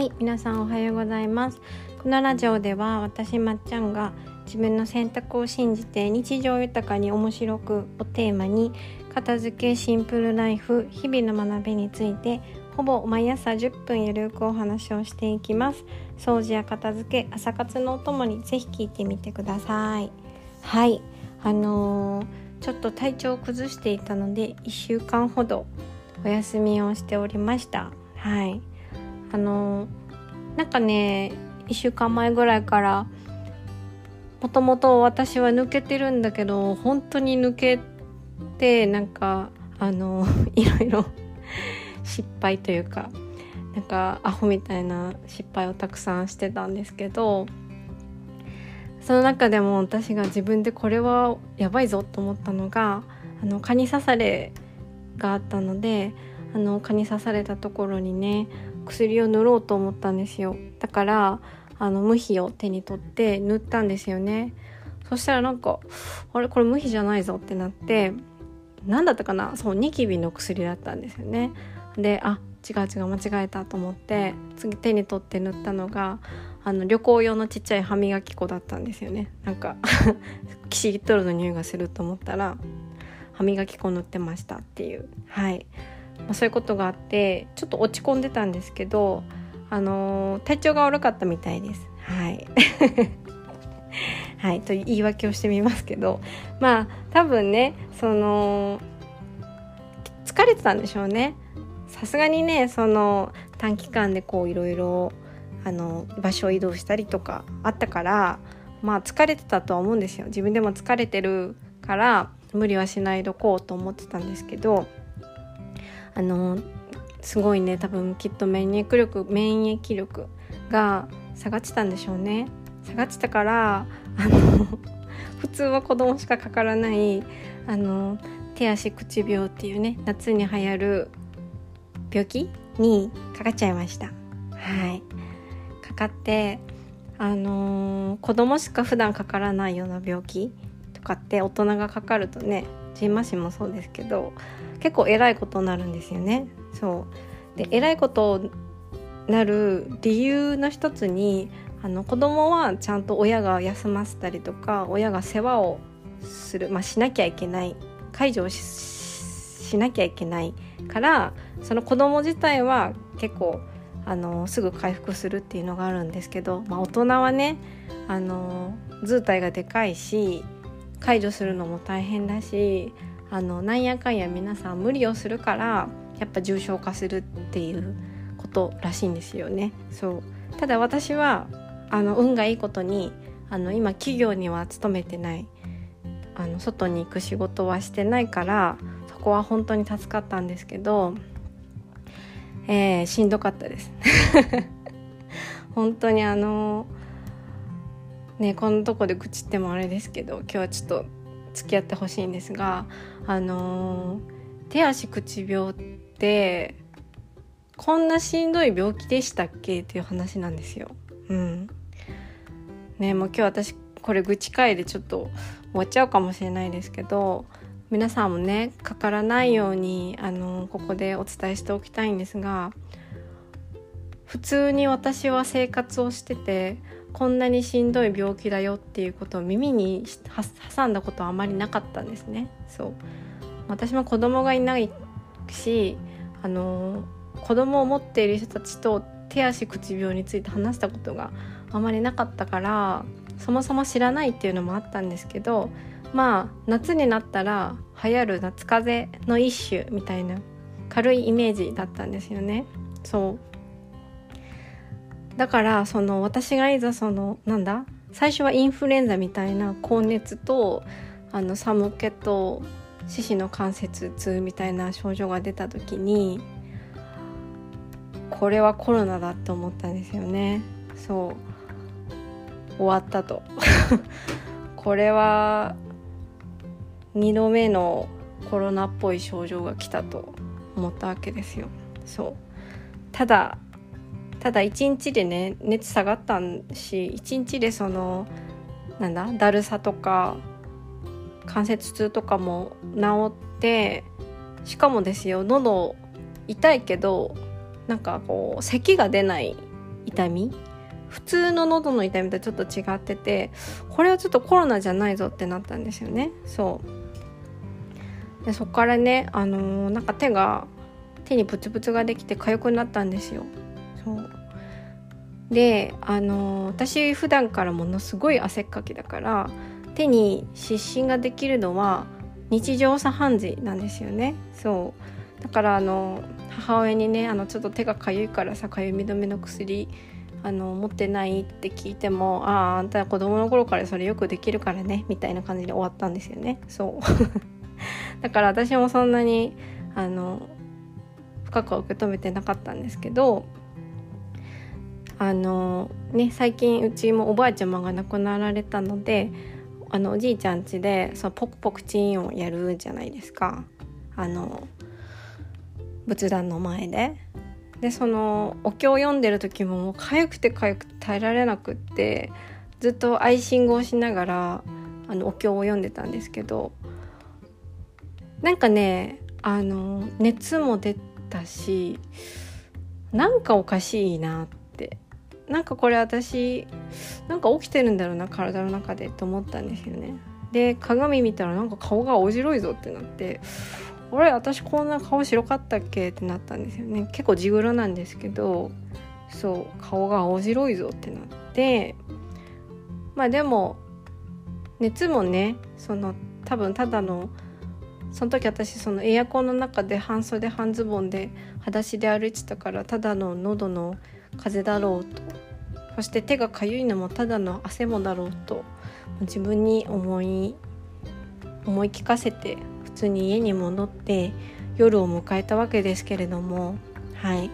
はい皆さんおはようございます。このラジオでは私まっちゃんが自分の選択を信じて日常豊かに面白くをテーマに片付けシンプルライフ日々の学びについてほぼ毎朝10分ゆるくお話をしていきます。掃除や片付け朝活のお供にぜひ聞いてみてください。はいあのー、ちょっと体調を崩していたので1週間ほどお休みをしておりました。はいあのなんかね1週間前ぐらいからもともと私は抜けてるんだけど本当に抜けてなんかあの いろいろ 失敗というかなんかアホみたいな失敗をたくさんしてたんですけどその中でも私が自分でこれはやばいぞと思ったのがあの蚊に刺されがあったのであの蚊に刺されたところにね薬を塗ろうと思ったんですよ。だからあの無比を手に取って塗ったんですよね。そしたらなんかあれこれ無比じゃないぞってなって何だったかな？そうニキビの薬だったんですよね。であ違う違う間違えたと思って次手に取って塗ったのがあの旅行用のちっちゃい歯磨き粉だったんですよね。なんか キシリットルの匂いがすると思ったら歯磨き粉塗ってましたっていう。はい。まあ、そういうことがあってちょっと落ち込んでたんですけど、あのー、体調が悪かったみたいです。はい。はい、と言い訳をしてみますけどまあ多分ねその疲れてたんでしょうね。さすがにねその短期間でこういろいろあの場所を移動したりとかあったからまあ疲れてたとは思うんですよ。自分でも疲れてるから無理はしないどこうと思ってたんですけどあのすごいね多分きっと免疫力免疫力が下がってたんでしょうね。下がってたからあの 普通は子供しかかからないあの手足口病っていうね夏に流行る病気にかかっちゃいました。はい。かかってあのー、子供しか普段かからないような病気とかって大人がかかるとねジンマシンもそうですけど結構偉いことになるんですよね。そうで偉いことなる理由の一つにあの子供はちゃんと親が休ませたりとか親が世話をする、まあ、しなきゃいけない介助をしなきゃいけないからその子供自体は結構あのすぐ回復するっていうのがあるんですけど、まあ、大人はねあの図体がでかいし介助するのも大変だしあのなんやかんや皆さん無理をするからやっぱ重症化するっていうことらしいんですよね。そう。ただ私はあの運がいいことにあの今企業には勤めてない。あの外に行く仕事はしてないからそこは本当に助かったんですけど、えー、しんどかったです。本当にあのねこんなとこで愚痴ってもあれですけど今日はちょっと付き合ってほしいんですがあのー、手足口病ってこんなしんどい病気でしたっけっていう話なんですよ。うん、ねもう今日私これ愚痴会でちょっと終わっちゃうかもしれないですけど皆さんもねかからないようにあのここでお伝えしておきたいんですが普通に私は生活をしててこんなにしんどい病気だよっていうことを耳に挟んだことはあまりなかったんですね。そう。私も子供がいないしあの子供を持っている人たちと手足口病について話したことがあまりなかったからそもそも知らないっていうのもあったんですけどまあ夏になったら流行る夏風邪の一種みたいな軽いイメージだったんですよね。そう。だからその私がいざそのなんだ最初はインフルエンザみたいな高熱とあの寒気と四肢の関節痛みたいな症状が出た時にこれはコロナだって思ったんですよね。そう。終わったと。これは2度目のコロナっぽい症状が来たと思ったわけですよ。そう。ただただ1日でね熱下がったし1日でそのなんだだるさとか関節痛とかも治ってしかもですよ喉痛いけどなんかこう咳が出ない痛み普通の喉の痛みとちょっと違っててこれはちょっとコロナじゃないぞってなったんですよね。そう。でそっからねあのー、なんか手が手にプツプツができて痒くなったんですよ。そう。であの、私普段からものすごい汗っかきだから手に湿疹ができるのは日常茶飯事なんですよね。そう。だからあの母親にねあのちょっと手がかゆいからさかゆみ止めの薬あの持ってないって聞いてもあああんた子供の頃からそれよくできるからねみたいな感じで終わったんですよね。そう。だから私もそんなにあの深く受け止めてなかったんですけどあのね最近うちもおばあちゃまが亡くなられたのであのおじいちゃん家でそのポクポクチーンをやるじゃないですかあの仏壇の前で。でそのお経を読んでる時ももう痒くて痒くて耐えられなくってずっとアイシングをしながらあのお経を読んでたんですけどなんかねあの熱も出たしなんかおかしいなってなんかこれ私なんか起きてるんだろうな体の中でと思ったんですよね。で鏡見たらなんか顔が青白いぞってなってあれ私こんな顔白かったっけってなったんですよね結構地黒なんですけどそう顔が青白いぞってなってまあでも熱もねその多分ただのその時私そのエアコンの中で半袖半ズボンで裸足で歩いてたからただの喉の風邪だろうと。そして手がかゆいのもただの汗もだろうと。自分に思い思い聞かせて普通に家に戻って夜を迎えたわけですけれども。はい。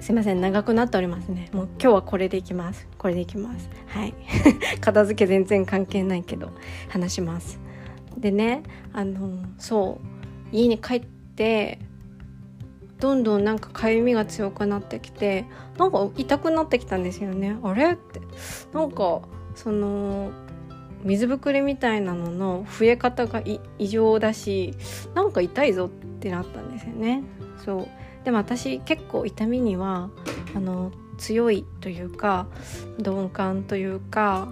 すいません。長くなっておりますね。もう今日はこれでいきます。これでいきます。はい。片付け全然関係ないけど話します。でねあのそう。家に帰ってどんどんなんかかゆみが強くなってきてなんか痛くなってきたんですよね。あれ？って。なんかその水ぶくれみたいなのの増え方が異常だしなんか痛いぞってなったんですよね。そう。でも私結構痛みにはあの強いというか鈍感というか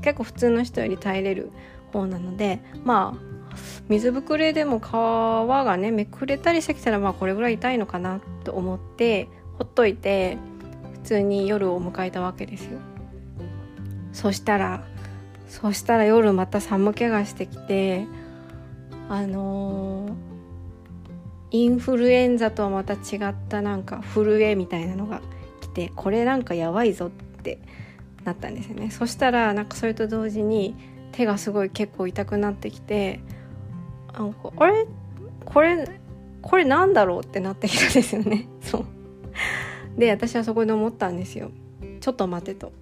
結構普通の人より耐えれる方なのでまあ水ぶくれでも皮がねめくれたりしてきたらまあこれぐらい痛いのかなと思ってほっといて普通に夜を迎えたわけですよ。そしたらそしたら夜また寒気がしてきてあのー、インフルエンザとはまた違ったなんか震えみたいなのが来てこれなんかやばいぞってなったんですよね。そしたらなんかそれと同時に手がすごい結構痛くなってきてなんかあれ？これこれなんだろうってなってきたんですよね。そう。で私はそこで思ったんですよ。ちょっと待てと。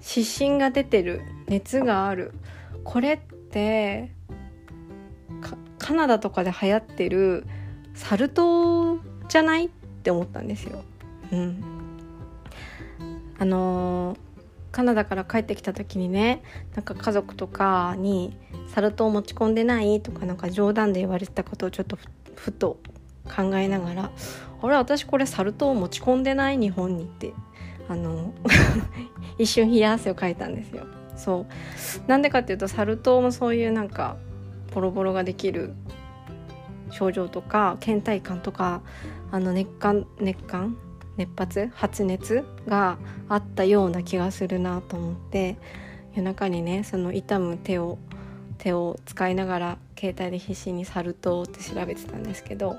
湿疹が出てる。熱がある。これってカナダとかで流行ってる。サル痘じゃない？って思ったんですよ。うん、あのー、カナダから帰ってきた時にねなんか家族とかに「サル痘持ち込んでない?」とかなんか冗談で言われてたことをちょっとふと考えながら「あれ私これサル痘持ち込んでない日本に」ってあの 一瞬冷や汗をかいたんですよそうなんでかっていうとサル痘もそういうなんかボロボロができる症状とか倦怠感とかあの熱感熱感熱発発熱があったような気がするなと思って夜中にねその痛む手を手を使いながら携帯で必死にサル痘って調べてたんですけど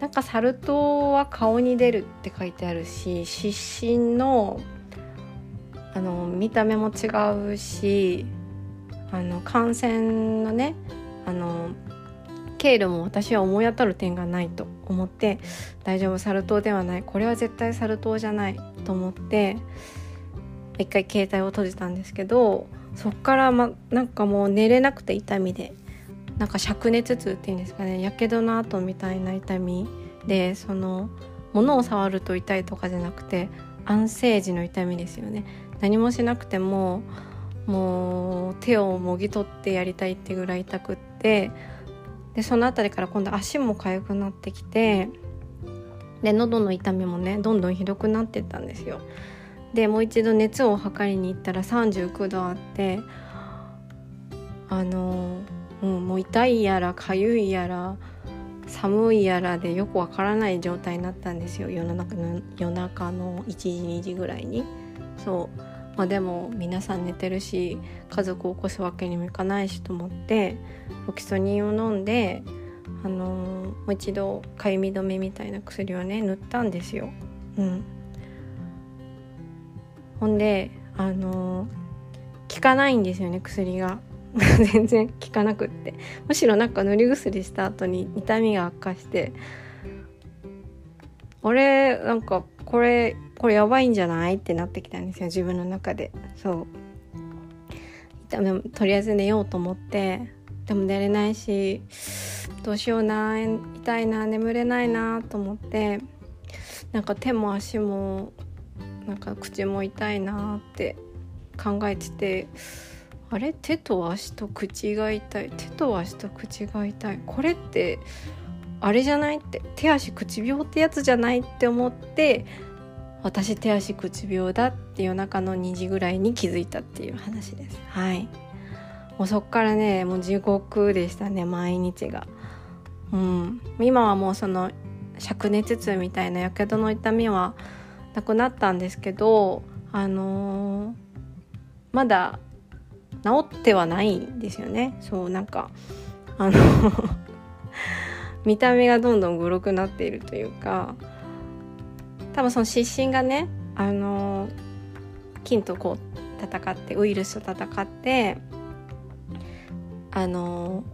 なんかサル痘は顔に出るって書いてあるし湿疹のあの見た目も違うしあの感染のねあの経路も私は思い当たる点がないと。思って大丈夫サル痘ではないこれは絶対サル痘じゃないと思って一回携帯を閉じたんですけどそっからまなんかもう寝れなくて痛みでなんか灼熱痛っていうんですかねやけどの跡みたいな痛みでその物を触ると痛いとかじゃなくて安静時の痛みですよね。何もしなくてももう手をもぎ取ってやりたいってぐらい痛くってでその辺りから今度足も痒くなってきてで喉の痛みもねどんどんひどくなってったんですよ。でもう一度熱を測りに行ったら39度あってあの、う、もう痛いやらかゆいやら寒いやらでよくわからない状態になったんですよ。夜中の夜中の1時2時ぐらいに。そう。まあでも皆さん寝てるし家族を起こすわけにもいかないしと思ってロキソニンを飲んであのもう一度かゆみ止めみたいな薬をね塗ったんですよ。うん、ほんであの効かないんですよね薬が。全然効かなくって。むしろなんか塗り薬した後に痛みが悪化して俺なんかこれこれやばいんじゃない？ってなってきたんですよ自分の中で。そう。痛みとりあえず寝ようと思ってでも寝れないしどうしような痛いな眠れないなと思ってなんか手も足もなんか口も痛いなって考えててあれ？手と足と口が痛い。手と足と口が痛い。これってあれじゃないって手足口病ってやつじゃないって思って私手足口病だって夜中の2時ぐらいに気づいたっていう話です。はい。もうそっからねもう地獄でしたね毎日が。うん。今はもうその灼熱痛みたいなやけどの痛みはなくなったんですけどあのー、まだ治ってはないんですよね。そうなんかあの見た目がどんどんグロくなっているというか多分その湿疹がねあの菌とこう戦ってウイルスと戦ってあの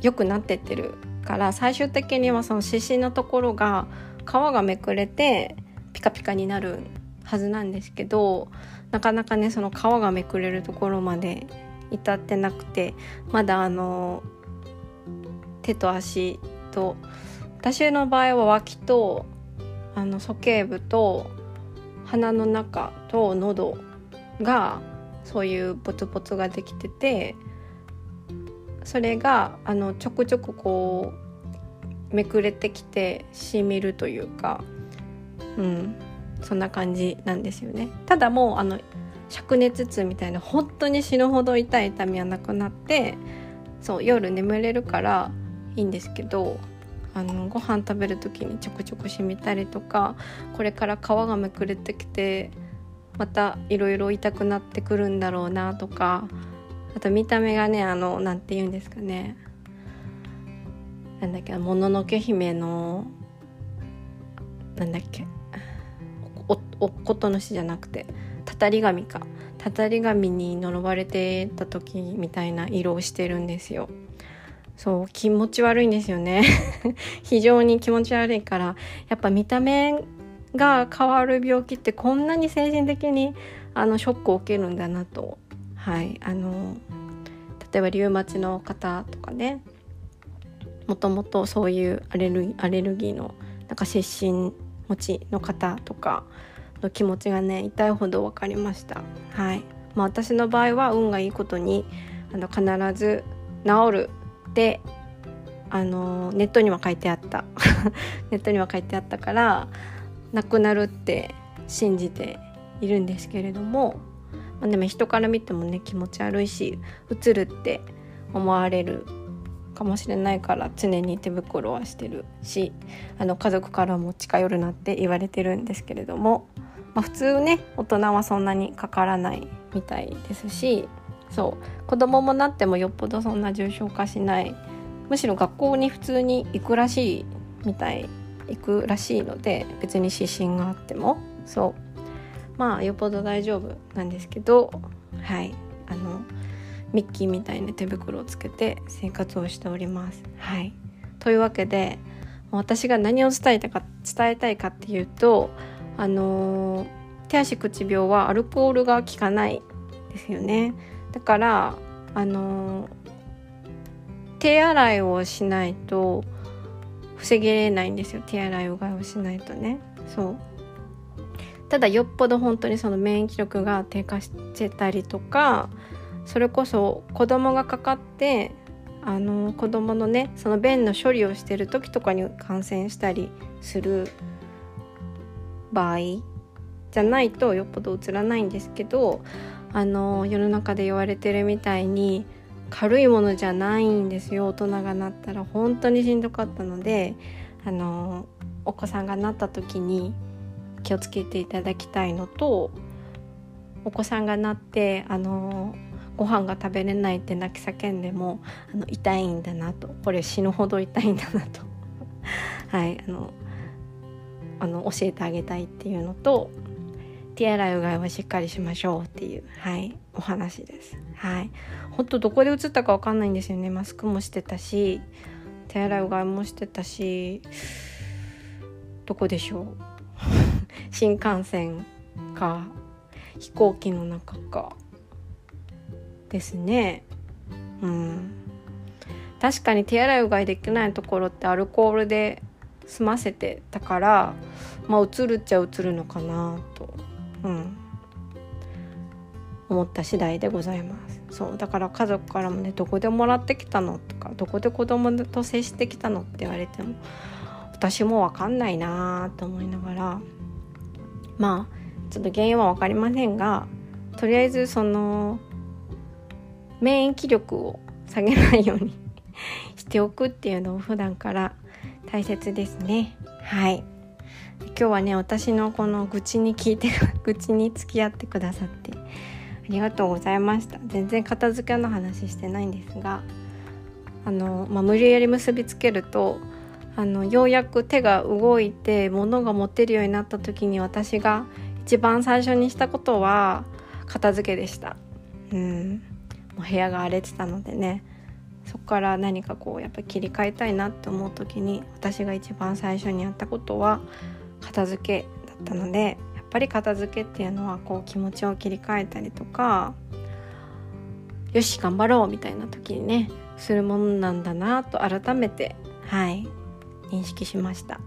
良くなってってるから最終的にはその湿疹のところが皮がめくれてピカピカになるはずなんですけどなかなかねその皮がめくれるところまで至ってなくてまだあの手と足と私の場合は脇とあの鼠径部と鼻の中と喉がそういうポツポツができててそれがあのちょくちょくこうめくれてきてしみるというかうんそんな感じなんですよね。ただもうあの灼熱痛みたいな本当に死ぬほど痛い痛みはなくなってそう夜眠れるからいいんですけどあのご飯食べる時にちょくちょくしみたりとかこれから皮がめくれてきてまたいろいろ痛くなってくるんだろうなとかあと見た目がねあの何て言うんですかね。なんだっけもののけ姫のなんだっけおおことのしじゃなくてたたり神か。たたり神に呪われてた時みたいな色をしてるんですよ。そう気持ち悪いんですよね。非常に気持ち悪いからやっぱ見た目が変わる病気ってこんなに精神的にあのショックを受けるんだなと。はいあの例えばリウマチの方とかねもともとそういうアレルギーアレルギーのなんか湿疹持ちの方とかの気持ちがね痛いほど分かりました。はい。まあ私の場合は運がいいことにあの必ず治るってあのネットには書いてあった。ネットには書いてあったからなくなるって信じているんですけれども、まあ、でも人から見てもね気持ち悪いしうつるって思われるかもしれないから常に手袋はしてるしあの家族からも近寄るなって言われてるんですけれども、まあ、普通ね大人はそんなにかからないみたいですしそう。子供もなってもよっぽどそんな重症化しない。むしろ学校に普通に行くらしいみたい。行くらしいので別に指針があっても。そう。まあよっぽど大丈夫なんですけど。はい。あのミッキーみたいな手袋をつけて生活をしております。はい。というわけで私が何を伝えたか伝えたいかっていうとあの手足口病はアルコールが効かないですよね。だからあの手洗いをしないと防げれないんですよ。手洗いうがいをしないとね。そう。ただよっぽど本当にその免疫力が低下してたりとかそれこそ子供がかかってあの子供のねその便の処理をしてる時とかに感染したりする場合じゃないとよっぽどうつらないんですけどあの世の中で言われてるみたいに軽いものじゃないんですよ。大人がなったら。本当にしんどかったのであのお子さんがなった時に気をつけていただきたいのとお子さんがなってあのご飯が食べれないって泣き叫んでもあの痛いんだなと。これ死ぬほど痛いんだなと。はいあのあの教えてあげたいっていうのと手洗いうがいはしっかりしましょうっていうはいお話です。はい。ほんとどこで映ったか分かんないんですよね。マスクもしてたし手洗いうがいもしてたしどこでしょう？新幹線か飛行機の中か。ですね。うん。確かに手洗いうがいできないところってアルコールで済ませてたからまあ映るっちゃ映るのかなと、うん、思った次第でございます。そうだから家族からもねどこでもらってきたの？とかどこで子供と接してきたの？って言われても私も分かんないなと思いながらまあちょっと原因は分かりませんがとりあえずその免疫力を下げないように しておくっていうのを普段から大切ですね。はい。今日はね私のこの愚痴に聞いて 愚痴に付き合ってくださってありがとうございました。全然片付けの話してないんですがあの、まあ、無理やり結びつけるとあのようやく手が動いて物が持てるようになった時に私が一番最初にしたことは片付けでした。うん。もう部屋が荒れてたのでね。そこから何かこうやっぱ切り替えたいなって思う時に私が一番最初にやったことは片付けだったのでやっぱり片付けっていうのはこう気持ちを切り替えたりとかよし頑張ろうみたいな時にねするものなんだなと改めてはい認識しました。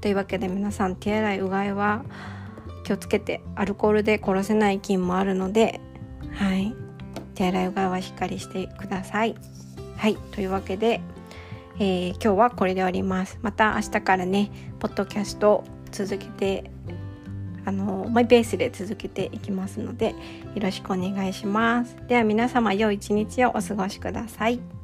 というわけで皆さん手洗いうがいは気をつけてアルコールで殺せない菌もあるのではい手洗いうがいはしっかりしてください。はいというわけで、えー、今日はこれで終わります。また明日からねポッドキャスト続けてあのマイペースで続けていきますのでよろしくお願いします。では皆様良い一日をお過ごしください。